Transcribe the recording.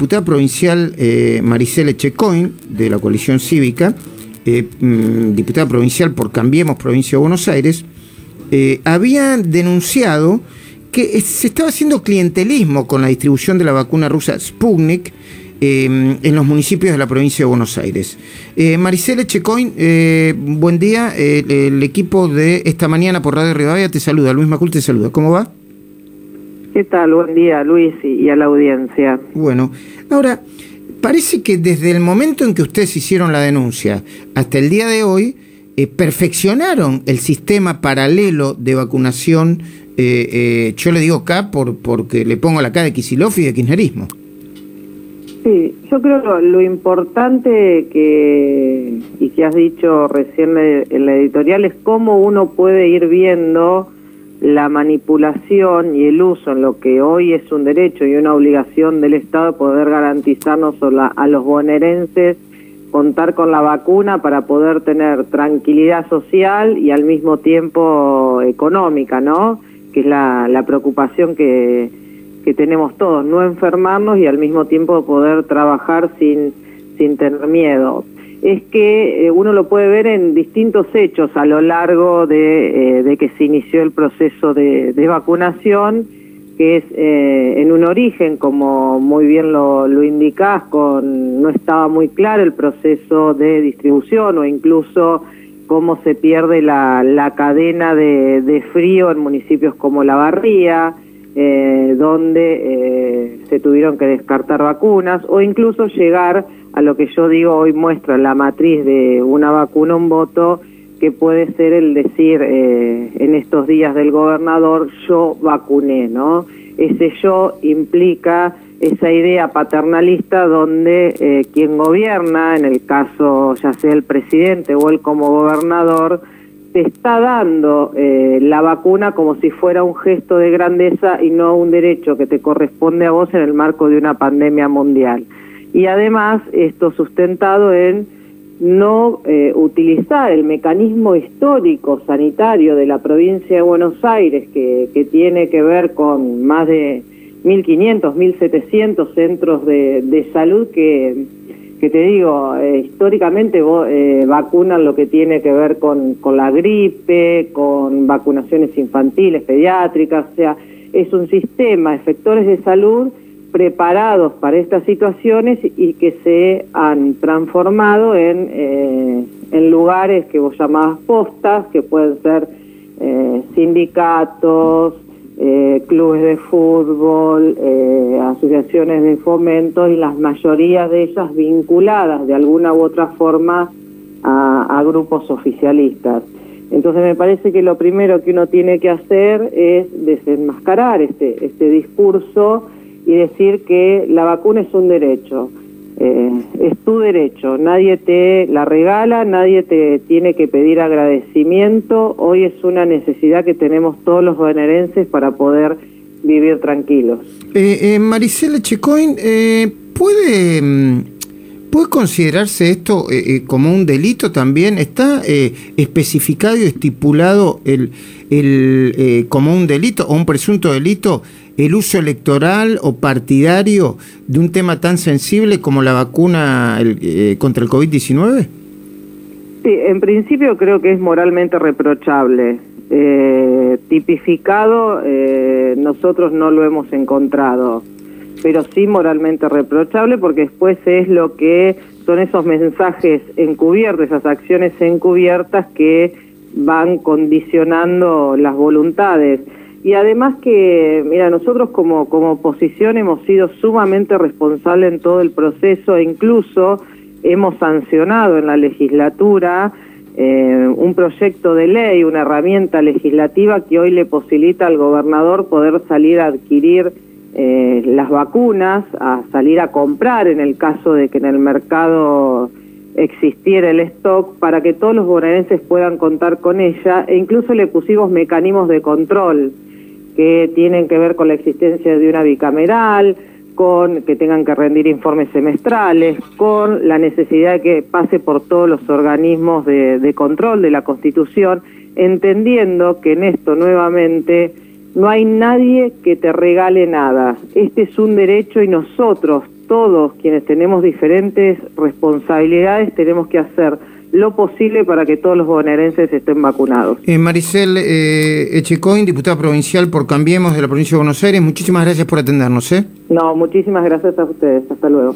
diputada provincial eh, Maricela Checoin, de la coalición cívica, eh, mm, diputada provincial por Cambiemos Provincia de Buenos Aires, eh, había denunciado que se estaba haciendo clientelismo con la distribución de la vacuna rusa Sputnik en los municipios de la provincia de Buenos Aires. Maricela Checoin, buen día. el equipo de esta mañana por Radio Rivadavia te saluda. Luis Macul te saluda. ¿Cómo va? ¿Qué tal? Buen día, Luis, y, a la audiencia. Bueno, ahora, parece que desde el momento en que ustedes hicieron la denuncia hasta el día de hoy, eh, perfeccionaron el sistema paralelo de vacunación, eh, eh, yo le digo acá por, porque le pongo la cara de Kisilov y de kirchnerismo. Sí, yo creo que lo importante que, y que has dicho recién en la editorial es cómo uno puede ir viendo la manipulación y el uso en lo que hoy es un derecho y una obligación del Estado poder garantizarnos a los bonaerenses contar con la vacuna para poder tener tranquilidad social y al mismo tiempo económica, ¿no? Que es la, la preocupación que, que tenemos todos, no enfermarnos y al mismo tiempo poder trabajar sin, sin tener miedo es que eh, uno lo puede ver en distintos hechos a lo largo de, eh, que se inició el proceso de, vacunación, que es eh, en un origen, como muy bien lo, lo indicás, con, no estaba muy claro el proceso de distribución o incluso cómo se pierde la, la cadena de, de, frío en municipios como La Barría, donde se tuvieron que descartar vacunas, o incluso llegar a lo que yo digo hoy muestra la matriz de una vacuna, un voto, que puede ser el decir eh, en estos días del gobernador, yo vacuné, ¿no? Ese yo implica esa idea paternalista donde eh, quien gobierna, en el caso ya sea el presidente o él como gobernador, te está dando eh, la vacuna como si fuera un gesto de grandeza y no un derecho que te corresponde a vos en el marco de una pandemia mundial. Y además esto sustentado en no eh, utilizar el mecanismo histórico sanitario de la provincia de Buenos Aires que, tiene que ver con más de 1.500, 1.700 centros de salud que, que te digo, eh, históricamente eh, vacunan lo que tiene que ver con, con la gripe, con vacunaciones infantiles, pediátricas, o sea, es un sistema, efectores de salud preparados para estas situaciones y que se han transformado en, eh, en lugares que vos llamabas postas, que pueden ser eh, sindicatos, eh, clubes de fútbol, asociaciones de fomento y las mayorías de ellas vinculadas de alguna u otra forma a, a grupos oficialistas. Entonces me parece que lo primero que uno tiene que hacer es desenmascarar este, este discurso y decir que la vacuna es un derecho. Eh, es tu derecho, nadie te la regala, nadie te tiene que pedir agradecimiento, hoy es una necesidad que tenemos todos los bonaerenses para poder vivir tranquilos. Eh, eh, Maricela Checoin, eh, ¿puede mm, ¿Puede considerarse esto eh, eh, como un delito también? ¿Está eh, especificado y estipulado el, el como un delito o un presunto delito el uso electoral o partidario de un tema tan sensible como la vacuna contra el COVID-19? Sí, en principio creo que es moralmente reprochable. tipificado, nosotros no lo hemos encontrado pero sí moralmente reprochable porque después es lo que son esos mensajes encubiertos, esas acciones encubiertas que van condicionando las voluntades. Y además que, mira, nosotros como, como oposición hemos sido sumamente responsables en todo el proceso e incluso hemos sancionado en la legislatura eh, un proyecto de ley, una herramienta legislativa que hoy le posibilita al gobernador poder salir a adquirir eh, las vacunas, a salir a comprar en el caso de que en el mercado existiera el stock para que todos los bonaerenses puedan contar con ella e incluso le pusimos mecanismos de control que tienen que ver con la existencia de una bicameral, con que tengan que rendir informes semestrales, con la necesidad de que pase por todos los organismos de control de la Constitución, entendiendo que en esto nuevamente no hay nadie que te regale nada. Este es un derecho y nosotros, todos quienes tenemos diferentes responsabilidades tenemos que hacer lo posible para que todos los bonaerenses estén vacunados. Eh, Maricel eh, Echecoin, diputada provincial por Cambiemos de la provincia de Buenos Aires, muchísimas gracias por atendernos. ¿eh? No, muchísimas gracias a ustedes. Hasta luego.